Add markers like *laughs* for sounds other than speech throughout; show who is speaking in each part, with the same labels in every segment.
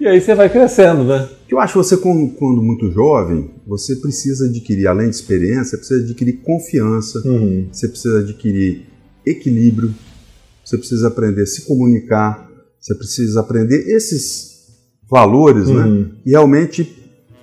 Speaker 1: E aí você vai crescendo, né?
Speaker 2: eu acho que você, quando, muito jovem, você precisa adquirir, além de experiência, você precisa adquirir confiança,
Speaker 1: Uhum.
Speaker 2: você precisa adquirir equilíbrio, você precisa aprender a se comunicar, você precisa aprender esses valores, né?
Speaker 1: Uhum.
Speaker 2: Que realmente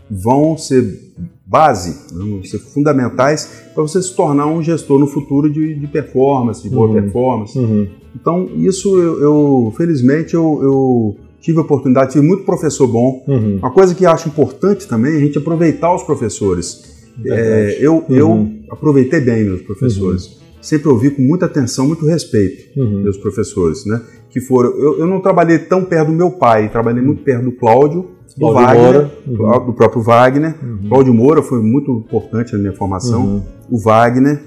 Speaker 2: vão ser base, né, vão ser fundamentais para você se tornar um gestor no futuro de, de performance, de boa
Speaker 1: Uhum.
Speaker 2: performance.
Speaker 1: Uhum.
Speaker 2: Então, isso eu, eu felizmente, eu, eu tive a oportunidade, tive muito professor bom.
Speaker 1: Uhum.
Speaker 2: Uma coisa que acho importante também é a gente aproveitar os professores.
Speaker 1: Verdade.
Speaker 2: É, eu,
Speaker 1: Uhum.
Speaker 2: eu aproveitei bem meus professores. Sempre ouvi com muita atenção, muito respeito
Speaker 1: Uhum.
Speaker 2: meus professores, né? Que foram. Eu, eu não trabalhei tão perto do meu pai, trabalhei muito perto do Cláudio, do Wagner.
Speaker 1: Uhum.
Speaker 2: do próprio Wagner.
Speaker 1: Uhum.
Speaker 2: Cláudio Moura foi muito importante na minha formação.
Speaker 1: Uhum.
Speaker 2: O Wagner.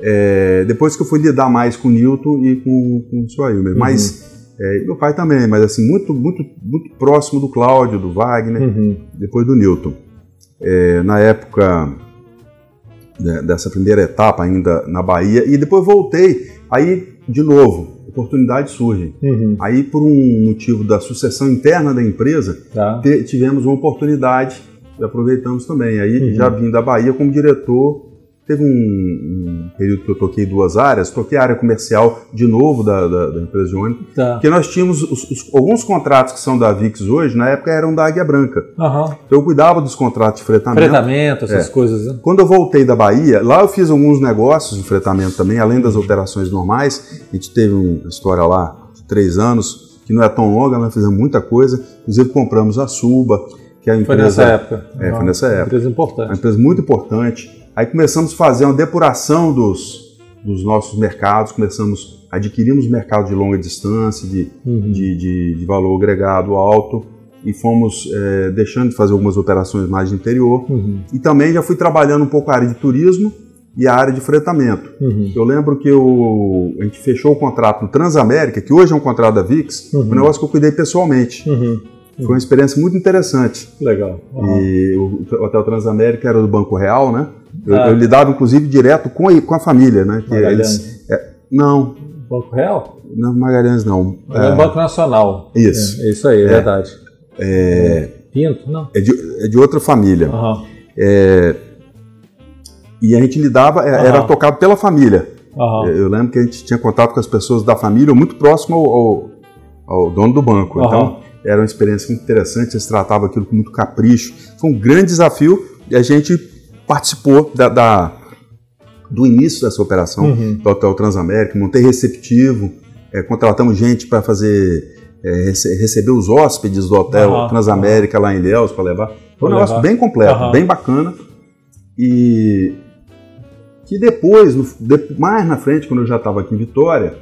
Speaker 2: é, depois que eu fui lidar mais com o Newton e com, com o. Hilmer.
Speaker 1: Uhum.
Speaker 2: Mas é, meu pai também, mas assim, muito, muito, muito próximo do Cláudio, do Wagner
Speaker 1: Uhum.
Speaker 2: depois do Newton. É, na época né, dessa primeira etapa ainda na Bahia, e depois voltei, aí de novo, oportunidades surgem.
Speaker 1: Uhum.
Speaker 2: Aí por um motivo da sucessão interna da empresa,
Speaker 1: Tá.
Speaker 2: tivemos uma oportunidade e aproveitamos também. Aí
Speaker 1: Uhum.
Speaker 2: já vim da Bahia como diretor, teve um, um período que eu toquei duas áreas, toquei a área comercial de novo da, da, da empresa de ônibus,
Speaker 1: Tá.
Speaker 2: porque nós tínhamos os- os- alguns contratos que são da VIX hoje, na época eram da Águia Branca.
Speaker 1: Aham.
Speaker 2: Então eu cuidava dos contratos de fretamento.
Speaker 1: Fretamento, essas
Speaker 2: É.
Speaker 1: coisas, né?
Speaker 2: Quando eu voltei da Bahia, lá eu fiz alguns negócios de fretamento também, além das operações normais. A gente teve uma história lá de três anos, que não é tão longa, mas fizemos muita coisa. Inclusive compramos a Suba, que é a
Speaker 1: Foi
Speaker 2: empresa,
Speaker 1: nessa época.
Speaker 2: É, foi nessa época.
Speaker 1: Empresa
Speaker 2: uma
Speaker 1: importante.
Speaker 2: empresa muito importante. Aí começamos a fazer uma depuração dos, dos nossos mercados, começamos, adquirimos mercado de longa distância, de,
Speaker 1: Uhum.
Speaker 2: de, de- de valor agregado alto, e fomos eh, deixando de fazer algumas operações mais de interior.
Speaker 1: Uhum.
Speaker 2: E também já fui trabalhando um pouco a área de turismo e a área de fretamento.
Speaker 1: Uhum.
Speaker 2: Eu lembro que eu, a gente fechou o contrato no Transamérica, que hoje é um contrato da VIX,
Speaker 1: Uhum.
Speaker 2: um negócio que eu cuidei pessoalmente.
Speaker 1: Uhum.
Speaker 2: Foi uma experiência muito interessante.
Speaker 1: Legal.
Speaker 2: E o Hotel Transamérica era do Banco Real, né? Eu,
Speaker 1: Ah.
Speaker 2: eu lidava, inclusive, direto com a, com a família, né? Que eles, não,
Speaker 1: Banco Real?
Speaker 2: não Magalhães não.
Speaker 1: É.
Speaker 2: É,
Speaker 1: Banco Nacional.
Speaker 2: Isso.
Speaker 1: É, é isso aí, é, verdade.
Speaker 2: é,
Speaker 1: Pinto? Não.
Speaker 2: é de, é de outra família. É, e a gente lidava, é, era tocado pela família.
Speaker 1: Aham.
Speaker 2: Eu lembro que a gente tinha contato com as pessoas da família, muito próximo ao, ao- ao dono do banco. Então, era uma experiência muito interessante, eles tratavam aquilo com muito capricho. Foi um grande desafio e a gente participou da, da- do início dessa operação
Speaker 1: Uhum.
Speaker 2: do Hotel Transamérica, montei receptivo, eh, contratamos gente para fazer eh, rece- receber os hóspedes do Hotel
Speaker 1: Aham.
Speaker 2: Transamérica lá em Ilhéus para levar. Foi um
Speaker 1: Pra
Speaker 2: negócio
Speaker 1: levar.
Speaker 2: bem completo,
Speaker 1: Aham.
Speaker 2: bem bacana. E que depois, no- de- mais na frente, quando eu já estava aqui em Vitória,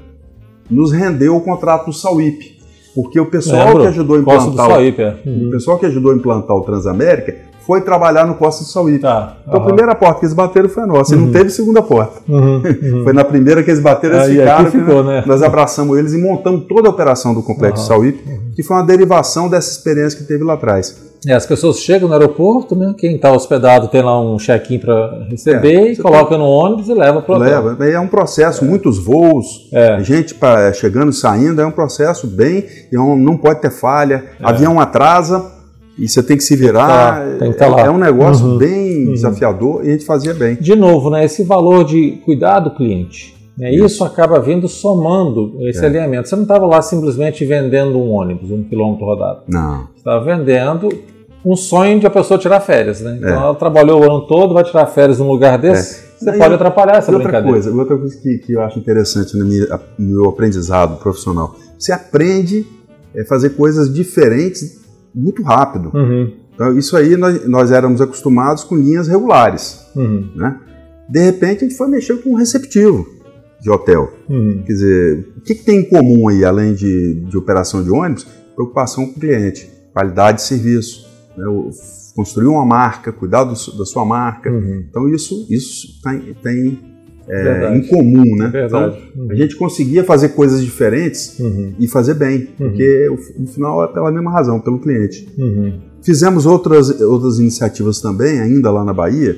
Speaker 2: nos rendeu o contrato do Sauípe. Porque o pessoal
Speaker 1: Lembro.
Speaker 2: que ajudou a implantar o,
Speaker 1: Sauípe, é.
Speaker 2: o
Speaker 1: Uhum.
Speaker 2: pessoal que ajudou a implantar o Transamérica foi trabalhar no Costa do Sauípe.
Speaker 1: Tá.
Speaker 2: Então a primeira porta que eles bateram foi a nossa, e
Speaker 1: Uhum.
Speaker 2: não teve segunda porta.
Speaker 1: Uhum. Uhum. *laughs*
Speaker 2: Foi na primeira que eles bateram, eles
Speaker 1: Aí
Speaker 2: ficaram.
Speaker 1: ficou, né?
Speaker 2: Nós abraçamos eles e montamos toda a operação do Complexo
Speaker 1: Aham.
Speaker 2: Sauípe, que foi uma derivação dessa experiência que teve lá atrás.
Speaker 1: É, as pessoas chegam no aeroporto, né? Quem está hospedado tem lá um check-in para receber,
Speaker 2: É,
Speaker 1: e coloca no ônibus e leva para o.
Speaker 2: Leva, é um processo, muitos voos,
Speaker 1: É.
Speaker 2: gente pra, chegando e saindo, é um processo bem, e não- não pode ter falha, avião atrasa e você tem que se virar.
Speaker 1: tá- tem que tá
Speaker 2: é,
Speaker 1: lá.
Speaker 2: é um negócio
Speaker 1: Uhum.
Speaker 2: bem
Speaker 1: Uhum.
Speaker 2: desafiador e a gente fazia bem.
Speaker 1: De novo, né? Esse valor de cuidar do cliente. Né, isso acaba vindo somando esse
Speaker 2: É.
Speaker 1: alinhamento. Você não estava lá simplesmente vendendo um ônibus, um quilômetro rodado.
Speaker 2: Não.
Speaker 1: Você estava vendendo um sonho de a pessoa tirar férias, né? Então
Speaker 2: É.
Speaker 1: ela trabalhou o ano todo, vai tirar férias num lugar desse, você pode atrapalhar essa
Speaker 2: outra
Speaker 1: brincadeira.
Speaker 2: coisa, outra coisa que, que eu acho interessante no meu, no meu aprendizado profissional, você aprende a fazer coisas diferentes muito rápido.
Speaker 1: Uhum,
Speaker 2: Então, isso aí nós, nós éramos acostumados com linhas regulares,
Speaker 1: uhum,
Speaker 2: né? De repente a gente foi mexer com um receptivo de hotel.
Speaker 1: uhum.
Speaker 2: Quer dizer, o que, que tem em comum aí, além de, de operação de ônibus? Preocupação com o cliente, qualidade de serviço, né? Construir uma marca, cuidar do da sua marca.
Speaker 1: Uhum.
Speaker 2: Então isso, isso tem, tem, é,
Speaker 1: Verdade.
Speaker 2: em comum, né?
Speaker 1: Verdade.
Speaker 2: Então, a gente conseguia fazer coisas diferentes
Speaker 1: Uhum,
Speaker 2: e fazer bem, porque o- no final é pela mesma razão, pelo cliente.
Speaker 1: uhum,
Speaker 2: Fizemos outras, outras iniciativas também, ainda lá na Bahia,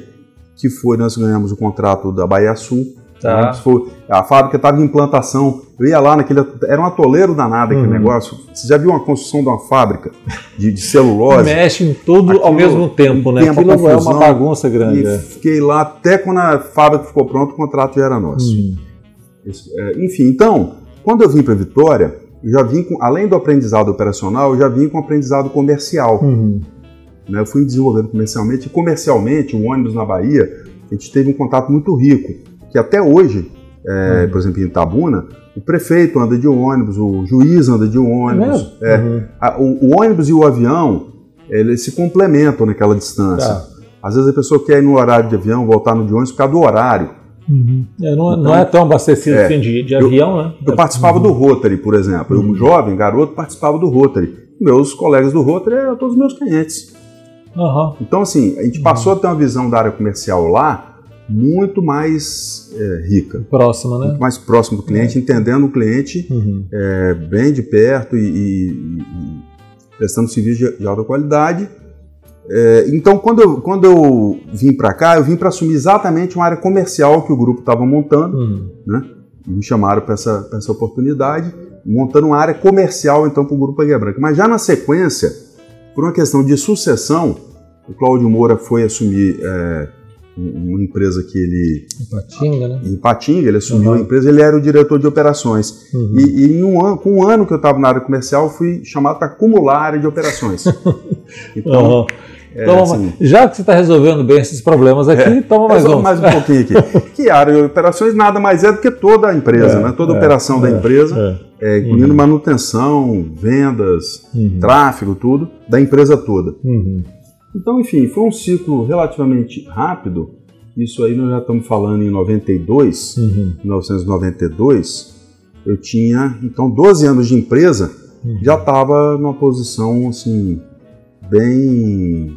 Speaker 2: que foi, nós ganhamos o contrato da Bahia Sul,
Speaker 1: Tá.
Speaker 2: Foi, a fábrica estava em implantação. Eu ia lá naquele. Era um atoleiro danado aquele
Speaker 1: Uhum.
Speaker 2: negócio. Você já viu uma construção de uma fábrica de, de celulose?
Speaker 1: Mexe em tudo ao
Speaker 2: Aquilo-
Speaker 1: mesmo tempo, né?
Speaker 2: tempo,
Speaker 1: Aquilo é
Speaker 2: confusão,
Speaker 1: uma bagunça grande.
Speaker 2: E
Speaker 1: é.
Speaker 2: fiquei lá até quando a fábrica ficou pronta, o contrato já era nosso.
Speaker 1: Hum.
Speaker 2: Isso, é, enfim, então, quando eu vim para Vitória, eu já vim com, além do aprendizado operacional, eu já vim com aprendizado comercial.
Speaker 1: Uhum.
Speaker 2: né? Eu fui desenvolvendo comercialmente. E comercialmente, o ônibus na Bahia, a gente teve um contato muito rico. Que até hoje, é,
Speaker 1: Uhum.
Speaker 2: por exemplo, em Itabuna, o prefeito anda de ônibus, o juiz anda de
Speaker 1: É
Speaker 2: ônibus.
Speaker 1: mesmo?
Speaker 2: É.
Speaker 1: Uhum.
Speaker 2: A- o, o ônibus e o avião, eles se complementam naquela distância.
Speaker 1: Tá.
Speaker 2: Às vezes a pessoa quer ir no horário de avião, voltar no de ônibus por causa do horário.
Speaker 1: É, não,
Speaker 2: Então,
Speaker 1: não é tão abastecido
Speaker 2: é.
Speaker 1: assim de, de
Speaker 2: Eu-
Speaker 1: avião, né?
Speaker 2: Eu participava do Rotary, por exemplo. Eu,
Speaker 1: Uhum.
Speaker 2: jovem, garoto, participava do Rotary. Meus colegas do Rotary eram todos meus clientes. Então, assim, a gente passou a ter uma visão da área comercial lá muito mais é, rica,
Speaker 1: Próxima, né?
Speaker 2: muito mais próximo do cliente, entendendo o cliente
Speaker 1: Uhum.
Speaker 2: é, bem de perto e, e- e prestando serviço de, de alta qualidade. É, então, quando eu, quando eu vim para cá, eu vim para assumir exatamente uma área comercial que o grupo estava montando.
Speaker 1: Uhum.
Speaker 2: Me chamaram para essa, pra essa oportunidade, montando uma área comercial então para o Grupo Águia Branca. Mas já na sequência, por uma questão de sucessão, o Cláudio Moura foi assumir é, uma empresa que ele.
Speaker 1: Patinga, né?
Speaker 2: Em Patinga, ele assumiu
Speaker 1: Uhum.
Speaker 2: a empresa, ele era o diretor de operações.
Speaker 1: Uhum.
Speaker 2: E, e em um ano, com um ano que eu estava na área comercial, fui chamado para acumular a área de operações. *laughs* Então,
Speaker 1: Aham.
Speaker 2: é,
Speaker 1: Toma
Speaker 2: assim,
Speaker 1: já que você está resolvendo bem esses problemas aqui, toma mais um.
Speaker 2: mais um pouquinho aqui. *laughs* que a área de operações nada mais é do que toda a empresa,
Speaker 1: É,
Speaker 2: né? toda a
Speaker 1: é,
Speaker 2: operação da
Speaker 1: é,
Speaker 2: empresa,
Speaker 1: É.
Speaker 2: é, incluindo manutenção, vendas,
Speaker 1: Uhum.
Speaker 2: tráfego, tudo, da empresa toda.
Speaker 1: Uhum.
Speaker 2: Então, enfim, foi um ciclo relativamente rápido. Isso aí nós já estamos falando em 92,
Speaker 1: Uhum.
Speaker 2: 1992. Eu tinha, então, 12 anos de empresa,
Speaker 1: Uhum.
Speaker 2: já estava numa posição, assim, bem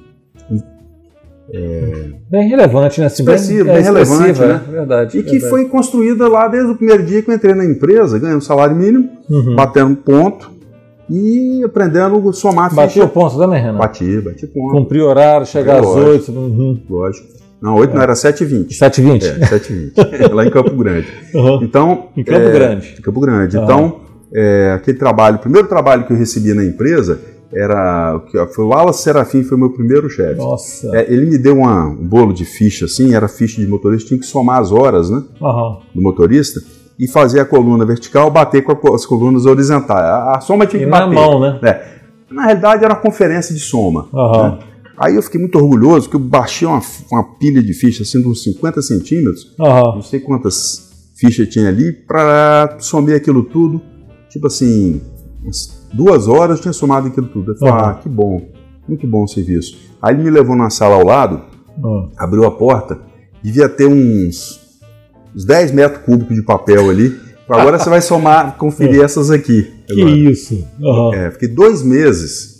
Speaker 1: Bem relevante, né? Assim, bem,
Speaker 2: bem
Speaker 1: é,
Speaker 2: relevante,
Speaker 1: é, Verdade.
Speaker 2: E que
Speaker 1: verdade.
Speaker 2: foi construída lá desde o primeiro dia que eu entrei na empresa, ganhando salário mínimo,
Speaker 1: Uhum.
Speaker 2: batendo ponto e aprendendo a somar
Speaker 1: Bateu
Speaker 2: ficha.
Speaker 1: o ponto também, Renan?
Speaker 2: Bati, bati ponto,
Speaker 1: Cumprir horário, chegar às
Speaker 2: Lógico.
Speaker 1: 8. Uhum.
Speaker 2: lógico. Não, 8 não, era 7h20.
Speaker 1: 7h20.
Speaker 2: É, 7h20. *laughs* lá em Campo Grande.
Speaker 1: Uhum.
Speaker 2: Então,
Speaker 1: Em Campo
Speaker 2: é,
Speaker 1: Grande.
Speaker 2: em Campo Grande.
Speaker 1: Ah.
Speaker 2: Então, é, aquele trabalho, o primeiro trabalho que eu recebi na empresa era foi o Wallace Serafim, foi o meu primeiro chefe.
Speaker 1: Nossa.
Speaker 2: É, ele me deu uma- um bolo de ficha assim, era ficha de motorista, tinha que somar as horas, né?
Speaker 1: Aham.
Speaker 2: do motorista e fazer a coluna vertical bater com as colunas horizontais. A, a soma tinha
Speaker 1: E
Speaker 2: que
Speaker 1: na
Speaker 2: bater.
Speaker 1: mão, né?
Speaker 2: É. Na realidade era uma conferência de soma.
Speaker 1: Aham.
Speaker 2: né? Aí eu fiquei muito orgulhoso porque eu baixei uma, uma pilha de fichas assim de uns 50 centímetros,
Speaker 1: Aham.
Speaker 2: não sei quantas fichas tinha ali, para somar aquilo tudo. Tipo assim, duas horas eu tinha somado aquilo tudo. Eu falei,
Speaker 1: Aham.
Speaker 2: ah, que bom, muito bom o serviço. Aí ele me levou na sala ao lado, abriu a porta, devia ter uns, uns 10 metros cúbicos de papel ali. Agora você vai somar, conferir *laughs* essas aqui.
Speaker 1: Que
Speaker 2: Agora.
Speaker 1: isso. Aham.
Speaker 2: É, fiquei dois meses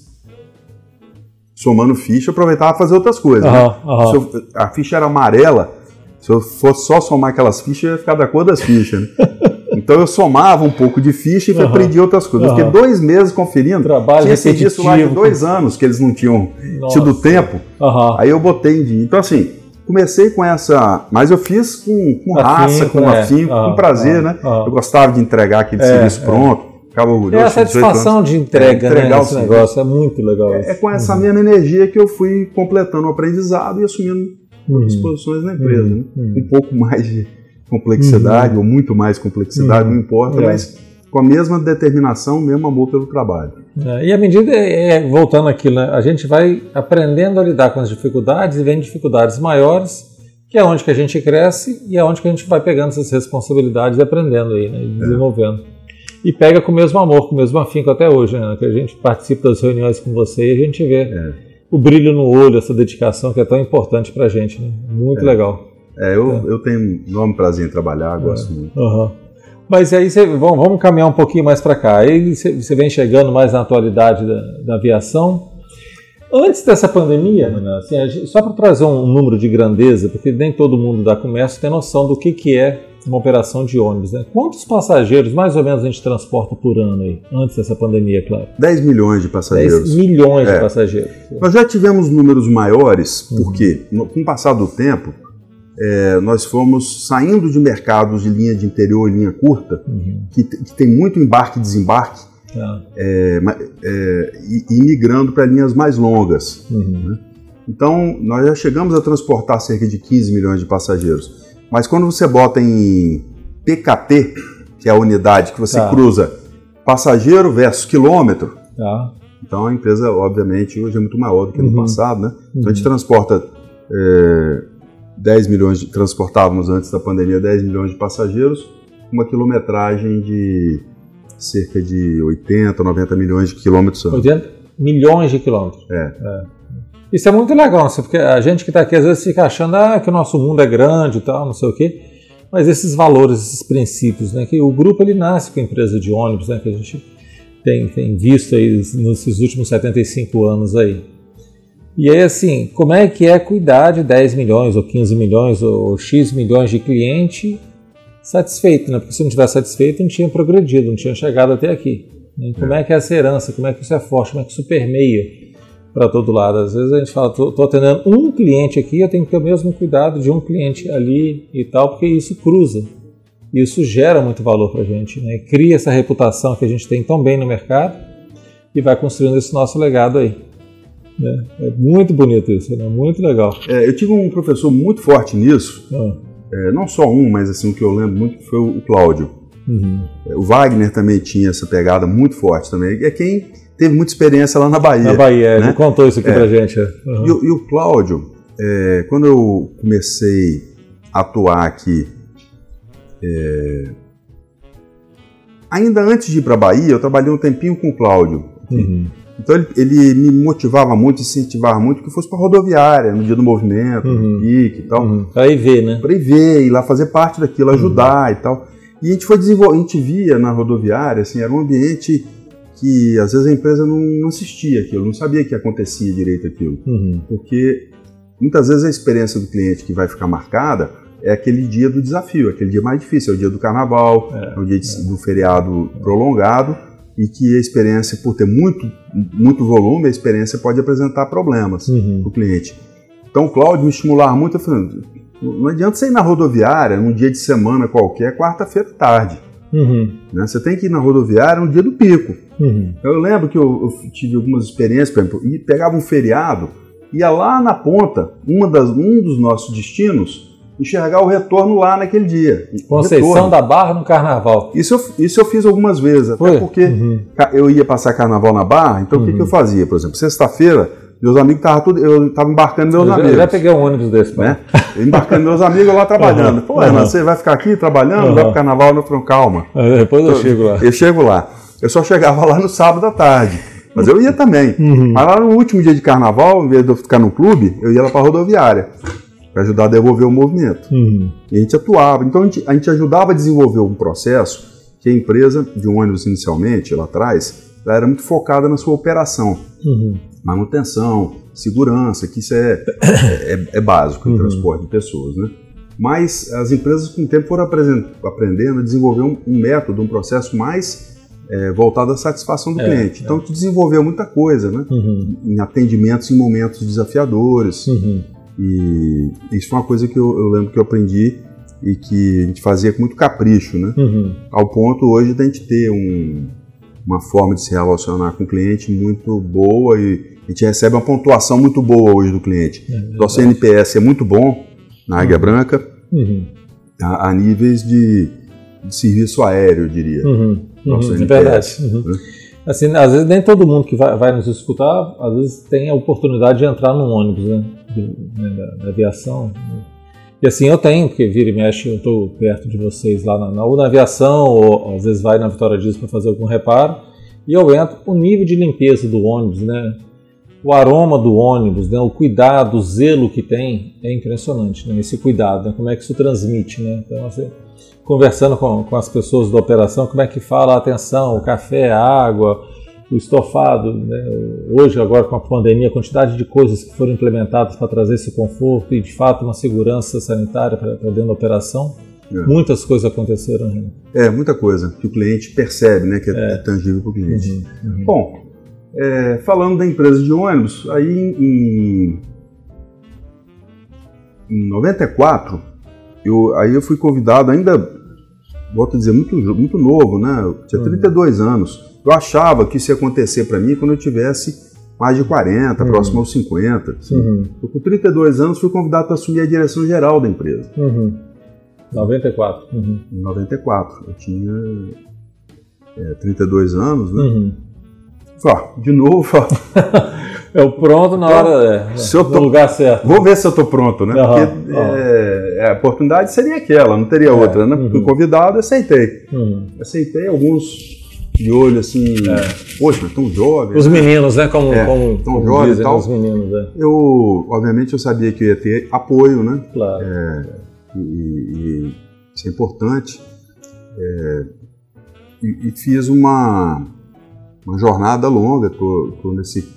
Speaker 2: somando ficha, aproveitava fazer outras coisas. né?
Speaker 1: Aham.
Speaker 2: Se eu- a ficha era amarela, se eu fosse só somar aquelas fichas, eu ia ficar da cor das fichas. Né? *laughs* Então eu somava um pouco de ficha e
Speaker 1: Aham.
Speaker 2: aprendi outras coisas. Eu
Speaker 1: Aham.
Speaker 2: fiquei dois meses conferindo.
Speaker 1: Trabalho
Speaker 2: Tinha serviço lá de dois anos que eles não tinham
Speaker 1: Nossa.
Speaker 2: tido tempo.
Speaker 1: Aham.
Speaker 2: Aí eu botei em dia. Então, assim, comecei com essa. Mas eu fiz com, com raça, com
Speaker 1: né?
Speaker 2: afinco,
Speaker 1: Ah,
Speaker 2: com prazer,
Speaker 1: ah,
Speaker 2: né?
Speaker 1: ah.
Speaker 2: Eu gostava de entregar aquele
Speaker 1: É,
Speaker 2: serviço
Speaker 1: é.
Speaker 2: pronto, ficava orgulhoso.
Speaker 1: É a
Speaker 2: tinha 18 anos.
Speaker 1: satisfação de entrega,
Speaker 2: É, entregar
Speaker 1: né? Esse negócio é muito legal.
Speaker 2: É com essa mesma energia que eu fui completando o aprendizado e assumindo
Speaker 1: Uhum.
Speaker 2: as posições na empresa.
Speaker 1: Uhum.
Speaker 2: né?
Speaker 1: Uhum.
Speaker 2: Um pouco mais de complexidade, ou muito mais complexidade,
Speaker 1: Uhum.
Speaker 2: não importa,
Speaker 1: É.
Speaker 2: mas com a mesma determinação, mesmo amor pelo trabalho.
Speaker 1: É, e à medida, é, voltando aqui, né, a gente vai aprendendo a lidar com as dificuldades e vem dificuldades maiores, que é onde que a gente cresce e é onde que a gente vai pegando essas responsabilidades e aprendendo aí, né, e desenvolvendo. E pega com o mesmo amor, com o mesmo afinco até hoje, né, que a gente participa das reuniões com você e a gente vê
Speaker 2: É.
Speaker 1: o brilho no olho, essa dedicação que é tão importante pra gente, né? Muito legal.
Speaker 2: É, eu, eu tenho um enorme prazer em trabalhar, gosto muito.
Speaker 1: Aham. Mas aí você, vamos, vamos caminhar um pouquinho mais para cá. Aí você, você vem chegando mais na atualidade da, da aviação. Antes dessa pandemia, Renan, assim, gente- só para trazer um número de grandeza, porque nem todo mundo da comércio tem noção do que, que é uma operação de ônibus. Né? Quantos passageiros mais ou menos a gente transporta por ano aí? Antes dessa pandemia, claro.
Speaker 2: 10 milhões de
Speaker 1: 10
Speaker 2: passageiros.
Speaker 1: milhões
Speaker 2: É.
Speaker 1: de passageiros.
Speaker 2: Nós já tivemos números maiores,
Speaker 1: Uhum.
Speaker 2: porque no- com o passar do tempo, é, nós fomos saindo de mercados de linha de interior e linha curta,
Speaker 1: Uhum.
Speaker 2: que, que tem muito embarque e desembarque,
Speaker 1: Tá.
Speaker 2: é, é, e, e migrando para linhas mais longas.
Speaker 1: Uhum.
Speaker 2: Então, nós já chegamos a transportar cerca de 15 milhões de passageiros. Mas quando você bota em PKT, que é a unidade que você
Speaker 1: Tá.
Speaker 2: cruza passageiro versus quilômetro,
Speaker 1: Tá.
Speaker 2: então a empresa, obviamente, hoje é muito maior do que no
Speaker 1: Uhum.
Speaker 2: passado, né? Então a
Speaker 1: Uhum.
Speaker 2: gente transporta é, 10 milhões, de, transportávamos antes da pandemia 10 milhões de passageiros, uma quilometragem de cerca de 80, 90 milhões de quilômetros ano.
Speaker 1: 80 milhões de quilômetros.
Speaker 2: É.
Speaker 1: Isso é muito legal, assim, porque a gente que está aqui às vezes fica achando ah, que o nosso mundo é grande e tal, não sei o quê. Mas esses valores, esses princípios, né? Que o grupo ele nasce com a empresa de ônibus, né? Que a gente tem, tem visto aí nesses últimos 75 anos aí. E aí, assim, como é que é cuidar de 10 milhões, ou 15 milhões, ou X milhões de cliente satisfeito, né? Porque se não tivesse satisfeito, não tinha progredido, não tinha chegado até aqui. né? Como é que é essa herança, como é que isso é forte, como é que isso permeia para todo lado. Às vezes a gente fala, estou atendendo um cliente aqui, eu tenho que ter o mesmo cuidado de um cliente ali e tal, porque isso cruza. Isso gera muito valor para a gente, né? cria essa reputação que a gente tem tão bem no mercado e vai construindo esse nosso legado aí. Né? É muito bonito isso, né? muito legal.
Speaker 2: É, eu tive um professor muito forte nisso,
Speaker 1: Ah,
Speaker 2: é, não só um, mas assim, o que eu lembro muito foi o Cláudio.
Speaker 1: uhum.
Speaker 2: É, O Wagner também tinha essa pegada muito forte também. É quem teve muita experiência lá na Bahia.
Speaker 1: Na Bahia,
Speaker 2: né?
Speaker 1: ele contou isso aqui
Speaker 2: É.
Speaker 1: pra gente. é. Uhum.
Speaker 2: E, o- e o Cláudio, é, quando eu comecei a atuar aqui, é, ainda antes de ir para a Bahia, eu trabalhei um tempinho com o Cláudio.
Speaker 1: Uhum.
Speaker 2: Então ele, ele me motivava muito, incentivava muito que eu fosse para rodoviária, no dia do movimento,
Speaker 1: Uhum.
Speaker 2: no pique e tal,
Speaker 1: Uhum. Aí vê, né?
Speaker 2: para ir ver, ir lá fazer parte daquilo, ajudar e tal. E a gente foi desenvolvendo, a gente via na rodoviária, assim, era um ambiente que às vezes a empresa não, não assistia aquilo, não sabia que acontecia direito aquilo
Speaker 1: Uhum.
Speaker 2: porque muitas vezes a experiência do cliente que vai ficar marcada é aquele dia do desafio, aquele dia mais difícil, é o dia do carnaval, é, o dia de- do feriado prolongado e que a experiência, por ter muito, muito volume, a experiência pode apresentar problemas
Speaker 1: Uhum.
Speaker 2: para o cliente. Então o Cláudio me estimulava muito, falei, não adianta você ir na rodoviária num dia de semana qualquer, quarta-feira tarde.
Speaker 1: Uhum.
Speaker 2: Né? Você tem que ir na rodoviária no dia do pico.
Speaker 1: Uhum.
Speaker 2: Eu lembro que eu, eu tive algumas experiências, por exemplo, e pegava um feriado, ia lá na ponta, uma das, um dos nossos destinos, enxergar o retorno lá naquele dia.
Speaker 1: Conceição
Speaker 2: Retorno.
Speaker 1: da Barra no Carnaval.
Speaker 2: Isso eu, isso eu fiz algumas vezes, até
Speaker 1: Foi?
Speaker 2: porque
Speaker 1: Uhum.
Speaker 2: eu ia passar carnaval na Barra, então o que,
Speaker 1: Uhum.
Speaker 2: que eu fazia? Por exemplo, sexta-feira, meus amigos estavam tudo, eu estava embarcando meus
Speaker 1: Eu
Speaker 2: amigos.
Speaker 1: eu já peguei um ônibus desse, pai.
Speaker 2: Né? Eu Embarcando meus amigos lá trabalhando.
Speaker 1: Uhum.
Speaker 2: Pô,
Speaker 1: Uhum.
Speaker 2: Renan, você vai ficar aqui trabalhando?
Speaker 1: Uhum.
Speaker 2: Vai pro carnaval? Eu falei, calma.
Speaker 1: É, Depois eu chego lá.
Speaker 2: Eu chego lá. Eu só chegava lá no sábado à tarde. Mas eu ia também.
Speaker 1: Uhum.
Speaker 2: Mas lá no último dia de carnaval, em vez de eu ficar no clube, eu ia lá para rodoviária. Para ajudar a devolver o movimento.
Speaker 1: Uhum.
Speaker 2: E a gente atuava. Então a gente, a gente ajudava a desenvolver um processo que a empresa de ônibus inicialmente, lá atrás, ela era muito focada na sua operação.
Speaker 1: Uhum.
Speaker 2: Manutenção, segurança, que isso é, é, é básico em
Speaker 1: Uhum.
Speaker 2: transporte de pessoas. Né? Mas as empresas com o tempo foram aprendendo a desenvolver um, um método, um processo mais é, voltado à satisfação do
Speaker 1: É,
Speaker 2: cliente.
Speaker 1: é.
Speaker 2: Então, tu desenvolveu muita coisa, né?
Speaker 1: Uhum.
Speaker 2: Em atendimentos em momentos desafiadores.
Speaker 1: Uhum.
Speaker 2: E isso foi uma coisa que eu, eu lembro que eu aprendi e que a gente fazia com muito capricho, né?
Speaker 1: Uhum.
Speaker 2: Ao ponto hoje da gente ter um- uma forma de se relacionar com o cliente muito boa e a gente recebe uma pontuação muito boa hoje do cliente.
Speaker 1: É,
Speaker 2: Nosso NPS é muito bom na Águia Branca,
Speaker 1: Uhum.
Speaker 2: a, a níveis de, de serviço aéreo, eu diria.
Speaker 1: Uhum.
Speaker 2: Nosso
Speaker 1: Uhum. É
Speaker 2: NPS,
Speaker 1: verdade. Uhum.
Speaker 2: né?
Speaker 1: Assim, às vezes nem todo mundo que vai, vai nos escutar, às vezes tem a oportunidade de entrar num ônibus, né? Né, da, da aviação. né? E assim, eu tenho, porque vira e mexe, eu estou perto de vocês lá na, na, ou na aviação, ou às vezes vai na Vitória Dias para fazer algum reparo, e eu entro, o nível de limpeza do ônibus, né? O aroma do ônibus, né? o cuidado, o zelo que tem, é impressionante, né? Esse cuidado, né? como é que isso transmite, né? Então, assim, conversando com, com as pessoas da operação, como é que fala atenção, o café, a água, o estofado. Né? Hoje, agora com a pandemia, a quantidade de coisas que foram implementadas para trazer esse conforto e, de fato, uma segurança sanitária para dentro da operação.
Speaker 2: É.
Speaker 1: Muitas coisas aconteceram. Né?
Speaker 2: É, muita coisa que o cliente percebe, né? Que é, é tangível para o cliente.
Speaker 1: Uhum, uhum.
Speaker 2: Bom, é, falando da empresa de ônibus, aí em, em 94, eu, aí eu fui convidado ainda, volto a dizer, muito, muito novo, né? Eu tinha 32 uhum. anos. Eu achava que isso ia acontecer para mim quando eu tivesse mais de 40, uhum. próximo aos 50. Assim. Uhum. Eu, com 32 anos, fui convidado para assumir a direção geral da empresa.
Speaker 1: Uhum. 94. Uhum.
Speaker 2: Em 94. Eu tinha é, 32 anos, né? Uhum. Ó, de novo, ó. *laughs*
Speaker 1: É o pronto na hora, é,
Speaker 2: se eu
Speaker 1: tô, no lugar certo.
Speaker 2: Vou ver se eu estou pronto, né? Porque uhum. É, a oportunidade seria aquela, não teria é, outra, né? Porque uhum. convidado, aceitei. Uhum. Aceitei alguns de olho assim, é. poxa, mas tão jovem.
Speaker 1: Os né? meninos, né? Como,
Speaker 2: é,
Speaker 1: como,
Speaker 2: tão como jovem e tal.
Speaker 1: Os meninos, é.
Speaker 2: Eu, obviamente, eu sabia que eu ia ter apoio, né?
Speaker 1: Claro.
Speaker 2: É, e, e, isso é importante. É, e, e, fiz uma, uma jornada longa, tô, tô nesse,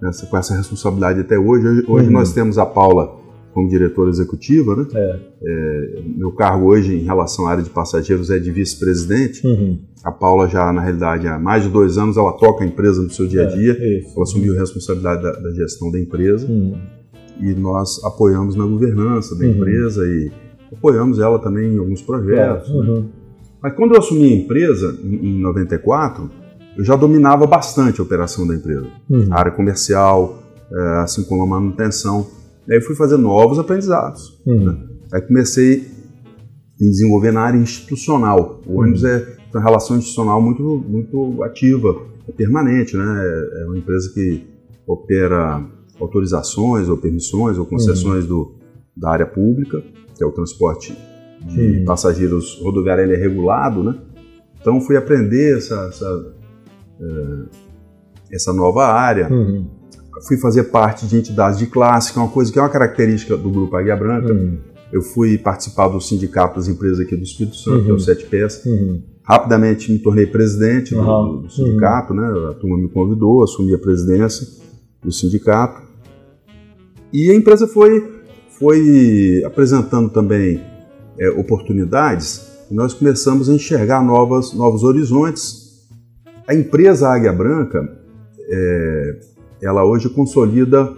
Speaker 2: nessa, com essa responsabilidade até hoje. Hoje, hoje uhum. nós temos a Paula como diretora executiva, né?
Speaker 1: É.
Speaker 2: É, meu cargo hoje em relação à área de passageiros é de vice-presidente.
Speaker 1: Uhum.
Speaker 2: A Paula já, na realidade, há mais de dois anos, ela toca a empresa no seu dia a é, dia. É, ela assumiu a responsabilidade da, da gestão da empresa.
Speaker 1: Uhum.
Speaker 2: E nós apoiamos na governança da uhum. empresa e apoiamos ela também em alguns projetos. Né?
Speaker 1: Uhum.
Speaker 2: Mas quando eu assumi a empresa, em, em 94, eu já dominava bastante a operação da empresa.
Speaker 1: Uhum.
Speaker 2: A área comercial, é, assim como a manutenção. Aí eu fui fazer novos aprendizados.
Speaker 1: Uhum.
Speaker 2: Né? Aí comecei a me desenvolver na área institucional. O ônibus uhum. é uma relação institucional muito, muito ativa, é permanente, né? É uma empresa que opera autorizações ou permissões ou concessões uhum. do, da área pública, que é o transporte de uhum. passageiros rodoviário ele é regulado, né? Então fui aprender essa, essa, é, essa nova área.
Speaker 1: Uhum.
Speaker 2: Fui fazer parte de entidades de classe, que é uma coisa que é uma característica do Grupo Águia Branca.
Speaker 1: Uhum.
Speaker 2: Eu fui participar do sindicato das empresas aqui do Espírito Santo, que é o 7PS.
Speaker 1: Uhum. Uhum.
Speaker 2: Rapidamente me tornei presidente do, do sindicato, né? A turma me convidou, assumi a presidência do sindicato. E a empresa foi, foi apresentando também é, oportunidades e nós começamos a enxergar novas, novos horizontes. A empresa Águia Branca, é, ela hoje consolida,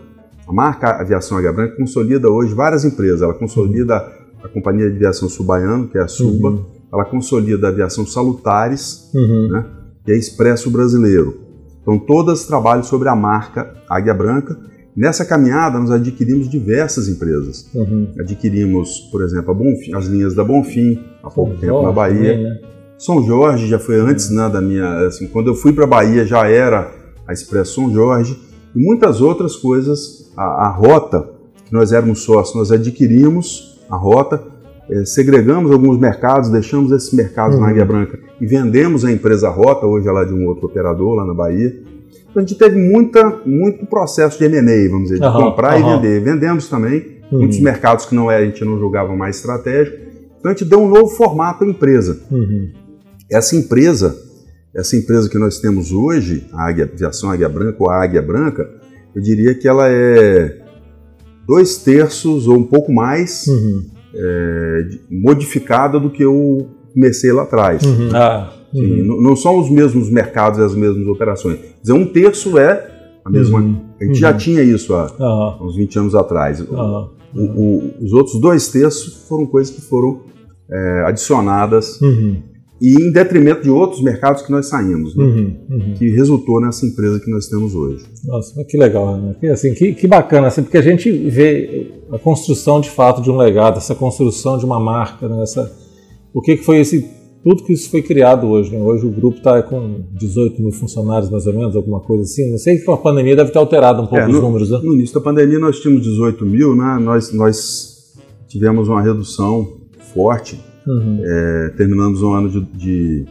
Speaker 2: a marca Aviação Águia Branca consolida hoje várias empresas. Ela consolida a Companhia de Aviação Subaiano, que é a SUBA, uhum. ela consolida a Aviação Salutares,
Speaker 1: uhum.
Speaker 2: né, que é Expresso Brasileiro. Então, todas trabalham sobre a marca Águia Branca. Nessa caminhada, nós adquirimos diversas empresas.
Speaker 1: Uhum.
Speaker 2: Adquirimos, por exemplo, Bonfim, as linhas da Bonfim, há pouco São tempo Jorge, na Bahia.
Speaker 1: Também, né?
Speaker 2: São Jorge já foi antes né, da minha. Assim, quando eu fui para a Bahia já era a Expresso São Jorge e muitas outras coisas. A, a rota, que nós éramos sócios, nós adquirimos a rota, é, segregamos alguns mercados, deixamos esses mercados uhum. na Águia Branca e vendemos a empresa Rota, hoje ela é de um outro operador lá na Bahia. Então a gente teve muita, muito processo de M&A, vamos dizer, de
Speaker 1: uhum,
Speaker 2: comprar
Speaker 1: uhum.
Speaker 2: e vender. Vendemos também
Speaker 1: uhum.
Speaker 2: muitos mercados que não é, a gente não julgava mais estratégico. Então a gente deu um novo formato à empresa.
Speaker 1: Uhum.
Speaker 2: Essa empresa, essa empresa que nós temos hoje, a Águia, Aviação Águia Branca ou a Águia Branca, eu diria que ela é dois terços ou um pouco mais
Speaker 1: uhum.
Speaker 2: é, modificada do que eu comecei lá atrás.
Speaker 1: Uhum. Ah.
Speaker 2: Sim, uhum. não são os mesmos mercados e as mesmas operações. Quer dizer, um terço é a mesma.
Speaker 1: Uhum.
Speaker 2: A gente já
Speaker 1: Uhum.
Speaker 2: tinha isso há uns 20 anos atrás. O- o- os outros dois terços foram coisas que foram é, adicionadas
Speaker 1: Uhum.
Speaker 2: E em detrimento de outros mercados que nós saímos, né?
Speaker 1: Uhum. Uhum.
Speaker 2: que resultou nessa empresa que nós temos hoje.
Speaker 1: Nossa, que legal, né? Que, assim, que, que bacana, assim, porque a gente vê a construção de fato de um legado, essa construção de uma marca, né? essa, o que, que foi esse, tudo que isso foi criado hoje. Né? Hoje o grupo está com 18 mil funcionários, mais ou menos, alguma coisa assim. Não sei que com a pandemia deve ter alterado um pouco
Speaker 2: É,
Speaker 1: os
Speaker 2: no-
Speaker 1: números, né?
Speaker 2: No início da pandemia nós tínhamos 18 mil, né? nós, nós tivemos uma redução forte,
Speaker 1: Uhum.
Speaker 2: É, terminamos um ano de, de,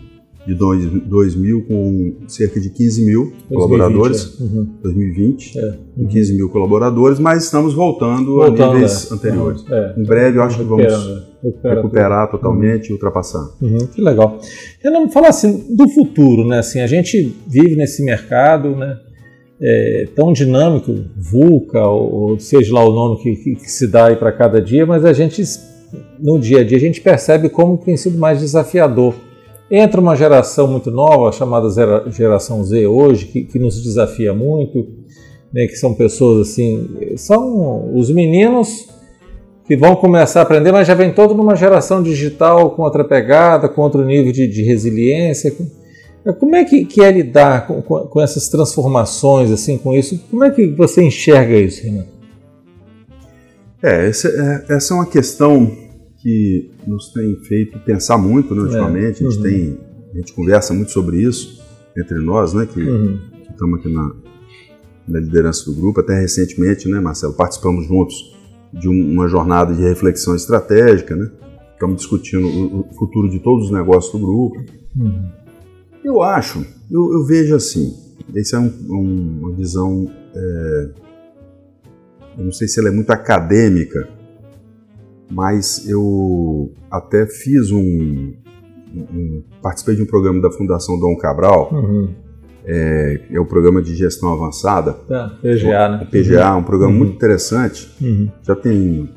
Speaker 2: de dois, 2000 com cerca de 15 mil
Speaker 1: 2020,
Speaker 2: colaboradores,
Speaker 1: é. Uhum.
Speaker 2: 2020,
Speaker 1: É.
Speaker 2: com 15 mil colaboradores, mas estamos voltando,
Speaker 1: Voltando,
Speaker 2: a níveis
Speaker 1: é.
Speaker 2: anteriores.
Speaker 1: É.
Speaker 2: Em breve eu acho que vamos?
Speaker 1: Recupera
Speaker 2: recuperar totalmente e ultrapassar.
Speaker 1: Uhum, que legal. Eu não falar assim do futuro, né? Assim, a gente vive nesse mercado, né? é, tão dinâmico, VUCA, ou, ou seja lá o nome que, que- que se dá para cada dia, mas a gente no dia a dia a gente percebe como tem sido mais desafiador. Entra uma geração muito nova, chamada geração Z hoje, que, que nos desafia muito, né, que são pessoas assim, são os meninos que vão começar a aprender, mas já vem toda numa geração digital com outra pegada, com outro nível de, de resiliência. Como é que, que é lidar com, com, essas transformações, assim, com isso? Como é que você enxerga isso, Renato?
Speaker 2: É, essa é, essa é uma questão que nos tem feito pensar muito né, ultimamente. É. A, gente uhum. tem, a gente conversa muito sobre isso entre nós, né, que, uhum. estamos aqui na, na liderança do grupo. Até recentemente, né, Marcelo, participamos juntos de uma jornada de reflexão estratégica, né? Estamos discutindo o futuro de todos os negócios do grupo. Uhum. Eu acho, eu, eu, vejo assim, essa é um, um, uma visão, é, eu não sei se ela é muito acadêmica, mas eu até fiz um, um participei de um programa da Fundação Dom Cabral, uhum é, é o programa de gestão avançada.
Speaker 1: Ah, PGA, né?
Speaker 2: O PGA, um programa uhum. muito interessante. Uhum. Já tem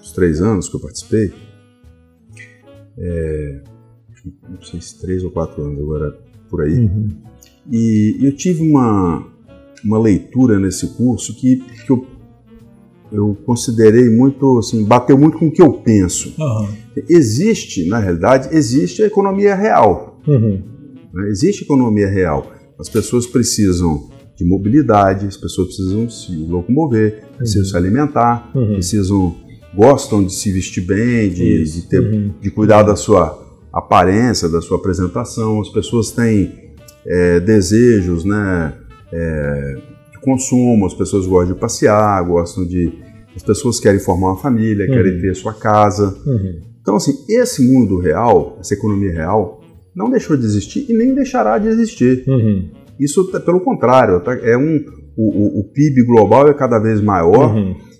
Speaker 2: uns três anos que eu participei. É, não sei se três ou quatro anos agora por aí. Uhum. E eu tive uma, uma leitura nesse curso que, que eu, eu considerei muito, assim, bateu muito com o que eu penso. Existe, na realidade, existe a economia real. Uhum. Né? Existe economia real. As pessoas precisam de mobilidade, as pessoas precisam se locomover, uhum. precisam se alimentar, uhum. precisam gostam de se vestir bem, de, de ter, uhum. de cuidar da sua aparência, da sua apresentação. As pessoas têm é, desejos, né, é, consumo. As pessoas gostam de passear, gostam de, as pessoas querem formar uma família, querem uhum. ter sua casa. Uhum. Então, assim, esse mundo real, essa economia real, não deixou de existir e nem deixará de existir. Uhum. Isso, pelo contrário, tá, é um, o, o, PIB global é cada vez maior.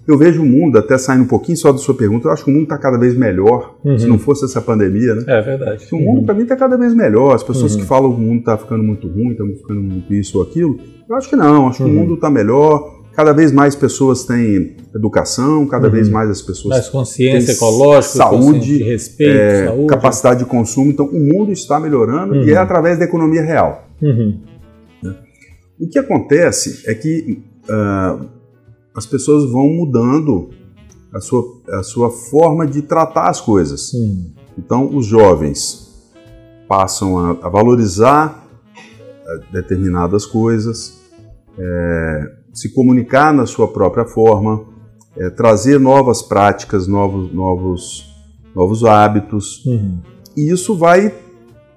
Speaker 2: Eu vejo o mundo, até saindo um pouquinho só da sua pergunta, eu acho que o mundo está cada vez melhor, uhum. se não fosse essa pandemia, né?
Speaker 1: É verdade.
Speaker 2: O mundo, uhum. para mim, está cada vez melhor. As pessoas que uhum. falam que o mundo está ficando muito ruim, está ficando muito isso ou aquilo, eu acho que não. Acho que o uhum. mundo está melhor cada vez mais pessoas têm educação, cada uhum. vez mais as pessoas
Speaker 1: mais consciência ecológica,
Speaker 2: saúde,
Speaker 1: respeito,
Speaker 2: é,
Speaker 1: saúde.
Speaker 2: capacidade de consumo. Então, o mundo está melhorando e é uhum. através da economia real. O que acontece é que uh, as pessoas vão mudando a sua, a sua forma de tratar as coisas. Então, os jovens passam a, a valorizar uh, determinadas coisas. É, se comunicar na sua própria forma, é, trazer novas práticas, novos, novos, novos hábitos. Uhum. E isso vai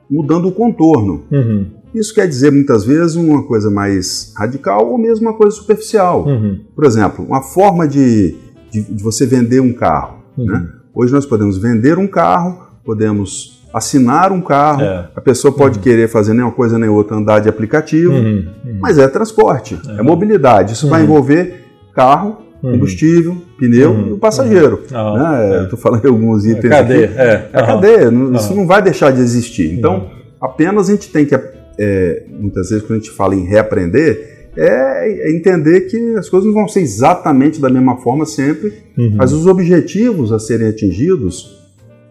Speaker 2: mudando o contorno. Uhum. Isso quer dizer muitas vezes uma coisa mais radical ou mesmo uma coisa superficial. Uhum. Por exemplo, uma forma de, de, de você vender um carro. Uhum. Né? Hoje nós podemos vender um carro, podemos assinar um carro, é. a pessoa pode uhum. querer fazer nem uma coisa nem outra, andar de aplicativo, uhum. Uhum. mas é transporte, é, é mobilidade. Isso vai uhum. envolver carro, uhum. combustível, pneu uhum. e o passageiro. Né? É. Estou falando de alguns itens. É
Speaker 1: cadeia.
Speaker 2: Aqui. É, é cadeia. Isso não vai deixar de existir. Então, apenas a gente tem que, é, muitas vezes, quando a gente fala em reaprender, é entender que as coisas não vão ser exatamente da mesma forma sempre, mas os objetivos a serem atingidos,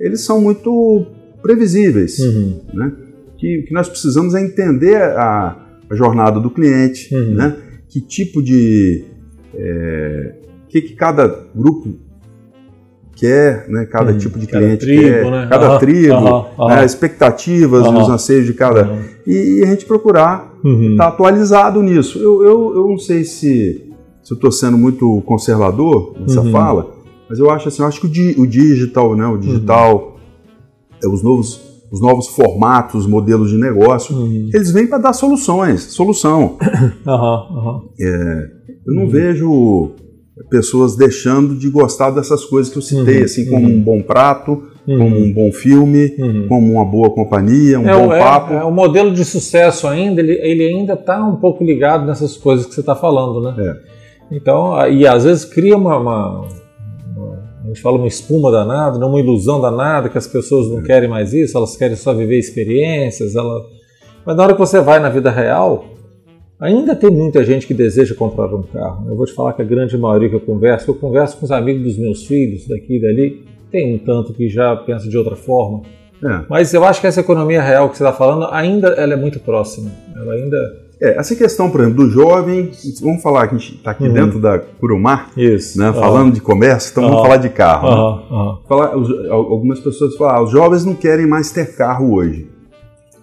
Speaker 2: eles são muito previsíveis. Uhum. Né? Que, que nós precisamos é entender a, a jornada do cliente, uhum. né? que tipo de. É, que, que cada grupo quer, né? cada uhum. tipo de cada cliente tribo, quer, né? cada tribo, né? expectativas e os anseios de cada. E, e, a gente procurar estar uhum. tá atualizado nisso. Eu, eu, eu não sei se, se eu estou sendo muito conservador nessa uhum. fala, mas eu acho assim, eu acho que o, di, o digital, né? o digital é, os novos os novos formatos, modelos de negócio, uhum. eles vêm para dar soluções, solução. *coughs* Uhum, uhum. É, eu não uhum. vejo pessoas deixando de gostar dessas coisas que eu citei, uhum. assim como uhum. um bom prato, como um bom filme, como uma boa companhia, um é, bom é, papo.
Speaker 1: É, o modelo de sucesso ainda, ele, ele ainda está um pouco ligado nessas coisas que você está falando, né? É. Então, e às vezes cria uma, uma a gente fala uma espuma danada, não uma ilusão danada, que as pessoas não querem mais isso, elas querem só viver experiências. Ela... Mas na hora que você vai na vida real, ainda tem muita gente que deseja comprar um carro. Eu vou te falar que a grande maioria que eu converso, eu converso com os amigos dos meus filhos, daqui e dali, tem um tanto que já pensa de outra forma. É. Mas eu acho que essa economia real que você está falando, ainda ela é muito próxima. Ela ainda
Speaker 2: É, essa questão, por exemplo, do jovem, vamos falar que a gente está aqui uhum. dentro da Curumar,
Speaker 1: Isso.
Speaker 2: Né, falando de comércio, então uhum. vamos falar de carro. Né? Falar, os, algumas pessoas falam, ah, os jovens não querem mais ter carro hoje.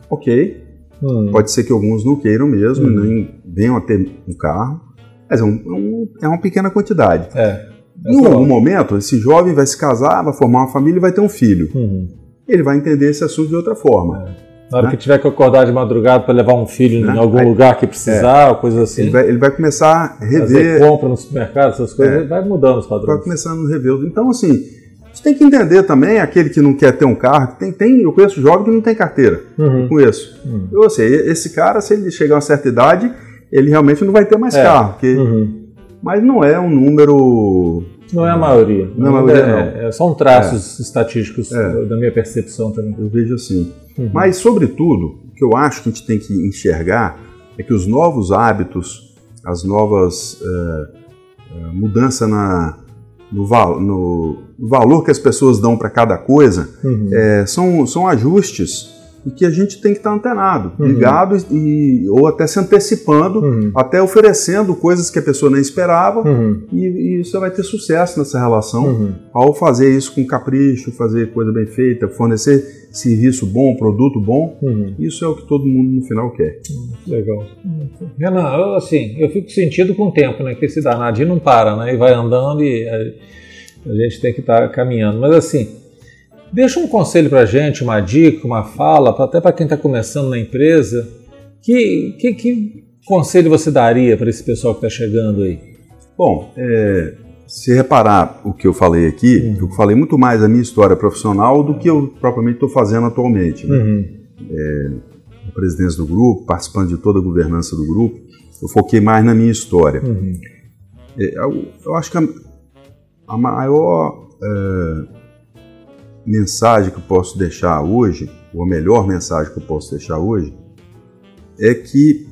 Speaker 2: Ok, hum. pode ser que alguns não queiram mesmo, hum. nem venham a ter um carro, mas é, um, é é uma pequena quantidade.
Speaker 1: É.
Speaker 2: É em algum momento, esse jovem vai se casar, vai formar uma família e vai ter um filho.
Speaker 1: Uhum.
Speaker 2: Ele vai entender esse assunto de outra forma.
Speaker 1: É. Na hora né? que tiver que acordar de madrugada para levar um filho né? em algum Aí, lugar que precisar, é, coisa assim.
Speaker 2: Ele vai, ele vai, começar a rever.
Speaker 1: Fazer compra no supermercado, essas coisas, é, vai mudando os padrões.
Speaker 2: Vai começando a rever. Então, assim, tem que entender também aquele que não quer ter um carro. Tem, tem, eu conheço jovem que não tem carteira.
Speaker 1: Uhum.
Speaker 2: Eu conheço. Uhum. Eu sei, esse cara, se ele chegar a uma certa idade, ele realmente não vai ter mais
Speaker 1: é.
Speaker 2: carro. Porque,
Speaker 1: uhum.
Speaker 2: Mas não é um número
Speaker 1: não é a maioria.
Speaker 2: Não é a maioria, é,
Speaker 1: não. É, são traços é. estatísticos é. da minha percepção também.
Speaker 2: Eu vejo assim. Uhum. Mas, sobretudo, o que eu acho que a gente tem que enxergar é que os novos hábitos, as novas uh, mudanças na, no, val, no, valor que as pessoas dão para cada coisa
Speaker 1: uhum.
Speaker 2: é, são, são ajustes e que a gente tem que estar antenado, uhum. ligado e, ou até se antecipando,
Speaker 1: uhum.
Speaker 2: até oferecendo coisas que a pessoa nem esperava
Speaker 1: uhum.
Speaker 2: e, e, você vai ter sucesso nessa relação
Speaker 1: uhum.
Speaker 2: ao fazer isso com capricho, fazer coisa bem feita, fornecer serviço bom, produto bom.
Speaker 1: Uhum.
Speaker 2: Isso é o que todo mundo no final quer.
Speaker 1: Legal. Renan, eu, assim, eu fico sentido com o tempo, né? Que esse danadinho não para, né? E vai andando e a, a gente tem que estar tá caminhando. Mas assim, Deixa um conselho para a gente, uma dica, uma fala, até para quem está começando na empresa. Que, que, que, conselho você daria para esse pessoal que está chegando aí?
Speaker 2: Bom, é, se reparar o que eu falei aqui, uhum. eu falei muito mais a minha história profissional do que eu propriamente estou fazendo atualmente. Né?
Speaker 1: Uhum.
Speaker 2: É, a presidência do grupo, participando de toda a governança do grupo, eu foquei mais na minha história.
Speaker 1: Uhum.
Speaker 2: É, eu, eu, acho que a, a maior é, mensagem que eu posso deixar hoje, ou a melhor mensagem que eu posso deixar hoje, é que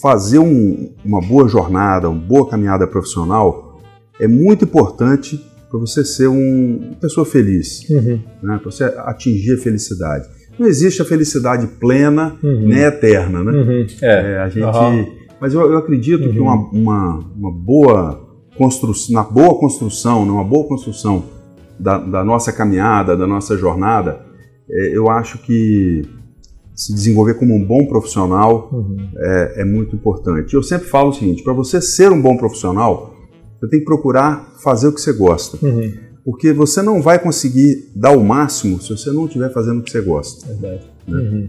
Speaker 2: fazer um, uma boa jornada, uma boa caminhada profissional é muito importante para você ser um, uma pessoa feliz,
Speaker 1: uhum.
Speaker 2: né? para você atingir a felicidade. Não existe a felicidade plena
Speaker 1: uhum.
Speaker 2: nem eterna, né?
Speaker 1: Uhum. É.
Speaker 2: é. a gente, mas eu, eu acredito que
Speaker 1: Uhum.
Speaker 2: uma, uma, uma boa construção, na boa construção, numa boa construção da, da nossa caminhada, da nossa jornada, é, eu acho que se desenvolver como um bom profissional
Speaker 1: Uhum.
Speaker 2: é, é muito importante. Eu sempre falo o seguinte: para você ser um bom profissional, você tem que procurar fazer o que você gosta.
Speaker 1: Uhum.
Speaker 2: Porque você não vai conseguir dar o máximo se você não estiver fazendo o que você gosta.
Speaker 1: Verdade.
Speaker 2: Né?
Speaker 1: Uhum.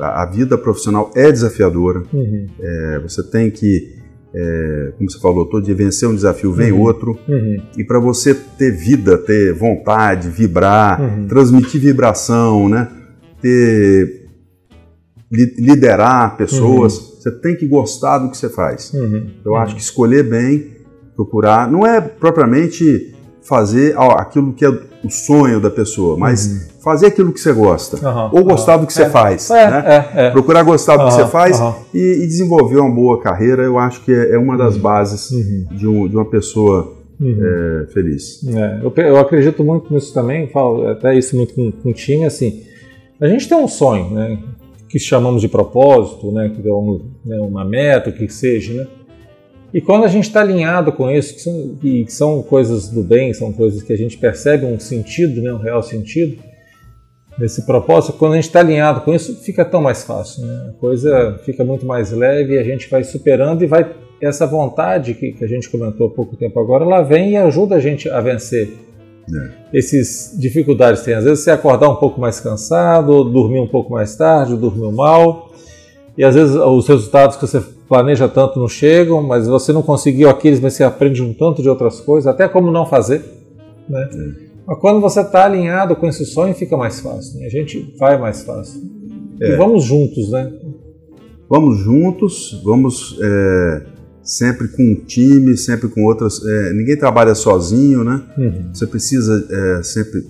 Speaker 2: A, a vida profissional é desafiadora.
Speaker 1: Uhum.
Speaker 2: É, você tem que, é, como você falou, todo dia vencer um desafio, vem
Speaker 1: Uhum.
Speaker 2: outro.
Speaker 1: Uhum.
Speaker 2: E para você ter vida, ter vontade, vibrar,
Speaker 1: Uhum.
Speaker 2: transmitir vibração, né? ter li- liderar pessoas, você tem que gostar do que você faz.
Speaker 1: Uhum.
Speaker 2: Eu acho que escolher bem, procurar, não é propriamente fazer aquilo que é o sonho da pessoa, mas
Speaker 1: Uhum.
Speaker 2: fazer aquilo que você gosta.
Speaker 1: Aham,
Speaker 2: Ou gostar
Speaker 1: aham.
Speaker 2: do que você
Speaker 1: É.
Speaker 2: faz.
Speaker 1: É,
Speaker 2: né?
Speaker 1: é, é.
Speaker 2: Procurar gostar do que você faz e, e desenvolver uma boa carreira, eu acho que é, é uma das bases
Speaker 1: Uhum.
Speaker 2: de, um- de uma pessoa
Speaker 1: Uhum.
Speaker 2: é, feliz.
Speaker 1: Eu, eu acredito muito nisso também, falo até isso muito com, com o time, assim, a gente tem um sonho, né, que chamamos de propósito, né, que é né, uma meta, o que seja, né, e quando a gente está alinhado com isso, que são, que são coisas do bem, são coisas que a gente percebe um sentido, né, um real sentido, nesse propósito, quando a gente está alinhado com isso, fica tão mais fácil, né, a coisa fica muito mais leve e a gente vai superando e vai essa vontade que, que a gente comentou há pouco tempo agora, ela vem e ajuda a gente a vencer essas dificuldades tem. Às vezes você acordar um pouco mais cansado, dormir um pouco mais tarde, ou dormir mal, e às vezes os resultados que você planeja tanto não chegam, mas você não conseguiu aqueles, mas você aprende um tanto de outras coisas, até como não fazer. Né? Mas quando você está alinhado com esse sonho, fica mais fácil. Né? A gente vai mais fácil.
Speaker 2: É.
Speaker 1: E vamos juntos, né?
Speaker 2: Vamos juntos, vamos é, sempre com um time, sempre com outras. é, ninguém trabalha sozinho, né?
Speaker 1: Uhum.
Speaker 2: Você precisa é, sempre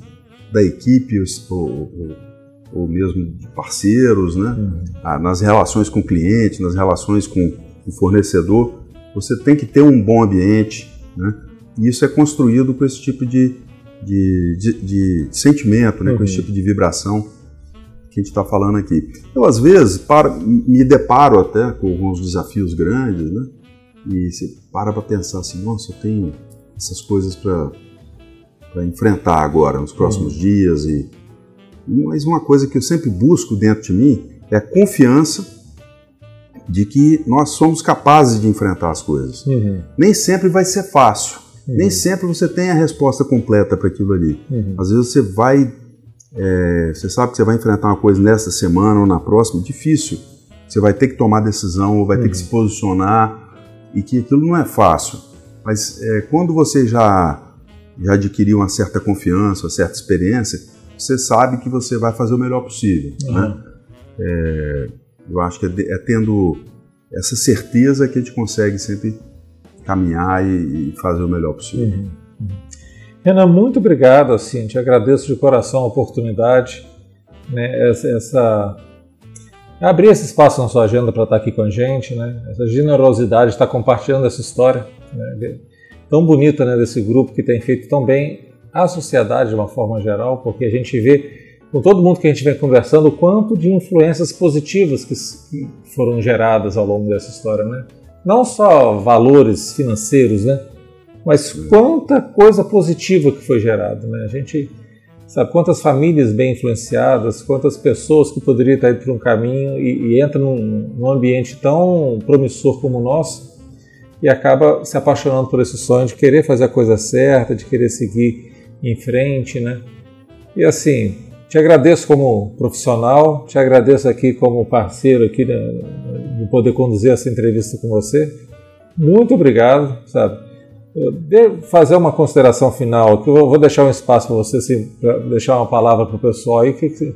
Speaker 2: da equipe ou, ou- ou mesmo de parceiros, né?
Speaker 1: Uhum.
Speaker 2: Ah, nas relações com o cliente, nas relações com o fornecedor, você tem que ter um bom ambiente, né? E isso é construído com esse tipo de, de, de- de sentimento, né? com esse
Speaker 1: Uhum.
Speaker 2: tipo de vibração, que a gente está falando aqui. Eu, às vezes, para, me deparo até com alguns desafios grandes, né? E você para para pensar assim, nossa, eu tenho essas coisas para enfrentar agora, nos próximos uhum. dias. E, mas uma coisa que eu sempre busco dentro de mim é a confiança de que nós somos capazes de enfrentar as coisas. Uhum. Nem sempre vai ser fácil, uhum. nem sempre você tem a resposta completa para aquilo ali. Uhum. Às vezes você vai, é, você sabe que você vai enfrentar uma coisa nessa semana ou na próxima, difícil. Você vai ter que tomar decisão ou vai ter que se uhum. posicionar e que aquilo não é fácil. Mas é, quando você já já adquiriu uma certa confiança, uma certa experiência, você sabe que você vai fazer o melhor possível, né? Uhum. É, eu acho que é, é, tendo essa certeza que a gente consegue sempre caminhar e, e fazer o melhor possível. Uhum.
Speaker 1: Uhum. Renan, muito obrigado. Assim, te agradeço de coração a oportunidade, né, essa, essa abrir esse espaço na sua agenda para estar aqui com a gente, né? Essa generosidade de estar compartilhando essa história né, tão bonita né, desse grupo que tem feito tão bem à sociedade de uma forma geral, porque a gente vê com todo mundo que a gente vem conversando, o quanto de influências positivas que foram geradas ao longo dessa história, né? Não só valores financeiros, né? Mas quanta coisa positiva que foi gerada, né? A gente sabe quantas famílias bem influenciadas, quantas pessoas que poderiam estar indo por um caminho e, e entra num, num ambiente tão promissor como o nosso e acaba se apaixonando por esse sonho de querer fazer a coisa certa, de querer seguir em frente, né? E assim, te agradeço como profissional, te agradeço aqui como parceiro aqui de, de poder conduzir essa entrevista com você. Muito obrigado, sabe? Devo fazer uma consideração final, que eu vou deixar um espaço para você, assim, para deixar uma palavra para o pessoal aí, que, que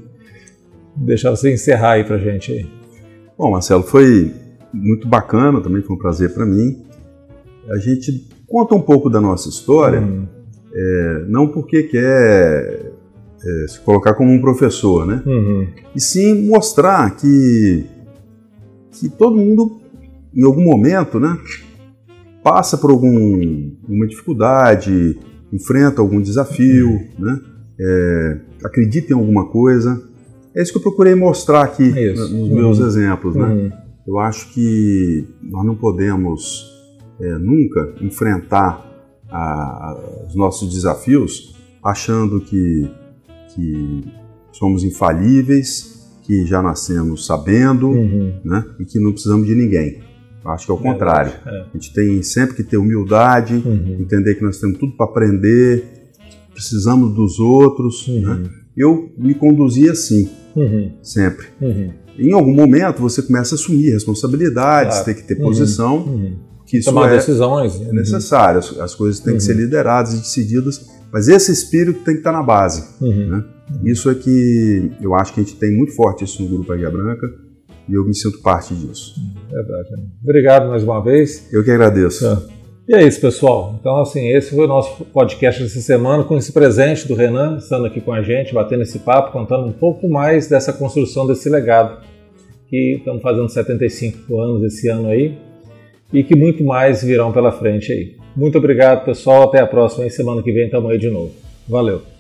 Speaker 1: deixar você encerrar aí para gente aí.
Speaker 2: Bom, Marcelo, foi muito bacana, também foi um prazer para mim. A gente conta um pouco da nossa história, hum. É, não porque quer é, se colocar como um professor, né? Uhum. E sim mostrar que, que todo mundo, em algum momento, né, passa por alguma dificuldade, enfrenta algum desafio, uhum. né? É, acredita em alguma coisa. É isso que eu procurei mostrar aqui é nos uhum. meus exemplos, né? Uhum. Eu acho que nós não podemos é, nunca enfrentar a, os nossos desafios achando que que somos infalíveis, que já nascemos sabendo, uhum. né? E que não precisamos de ninguém. Acho que é o contrário. É. A gente tem sempre que ter humildade, uhum. entender que nós temos tudo para aprender, precisamos dos outros. Uhum. Né? Eu me conduzi assim, uhum. sempre. Uhum. Em algum momento você começa a assumir responsabilidades, claro. tem que ter uhum. posição. Que isso
Speaker 1: Tomar
Speaker 2: é,
Speaker 1: decisões.
Speaker 2: É necessário. As, as coisas têm que ser lideradas e decididas mas esse espírito tem que estar na base. Uhum. Né? Isso é que eu acho que a gente tem muito forte isso no Grupo Águia Branca e eu me sinto parte disso.
Speaker 1: Verdade. Obrigado mais uma vez.
Speaker 2: Eu que agradeço. É.
Speaker 1: E é isso, pessoal. Então, assim, esse foi o nosso podcast dessa semana com esse presente do Renan, estando aqui com a gente, batendo esse papo, contando um pouco mais dessa construção desse legado, que estamos fazendo 75 anos esse ano aí, e que muito mais virão pela frente aí. Muito obrigado, pessoal. Até a próxima. E semana que vem estamos aí de novo. Valeu.